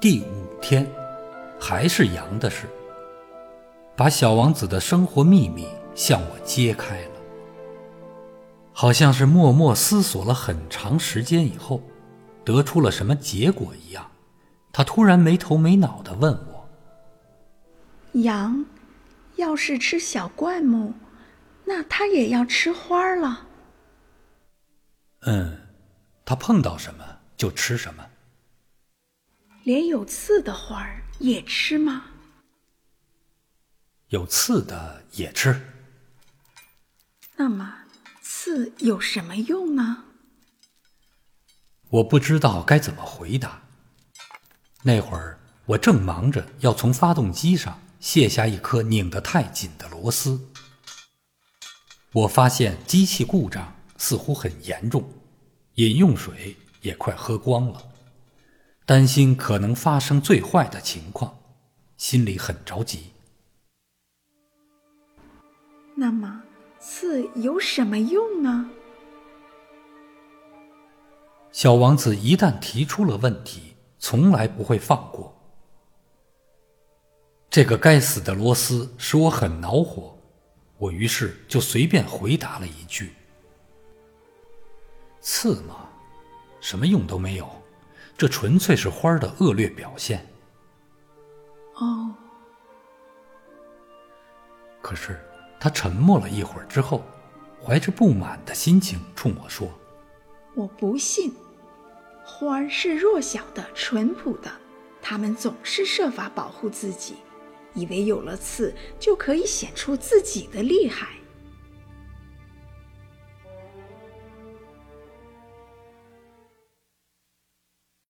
第五天，还是羊的事，把小王子的生活秘密向我揭开了。好像是默默思索了很长时间以后，得出了什么结果一样，他突然没头没脑的问我：“羊，要是吃小灌木，那它也要吃花了？”“嗯，它碰到什么就吃什么。”“连有刺的花儿也吃吗？”“有刺的也吃。”“那么。”刺有什么用呢？我不知道该怎么回答。那会儿我正忙着要从发动机上卸下一颗拧得太紧的螺丝。我发现机器故障似乎很严重，饮用水也快喝光了，担心可能发生最坏的情况，心里很着急。那么。刺有什么用呢？小王子一旦提出了问题，从来不会放过。这个该死的螺丝使我很恼火，我于是就随便回答了一句：“刺嘛，什么用都没有，这纯粹是花儿的恶劣表现。”哦，可是。他沉默了一会儿之后，怀着不满的心情冲我说：“我不信，花儿是弱小的、淳朴的，他们总是设法保护自己，以为有了刺就可以显出自己的厉害。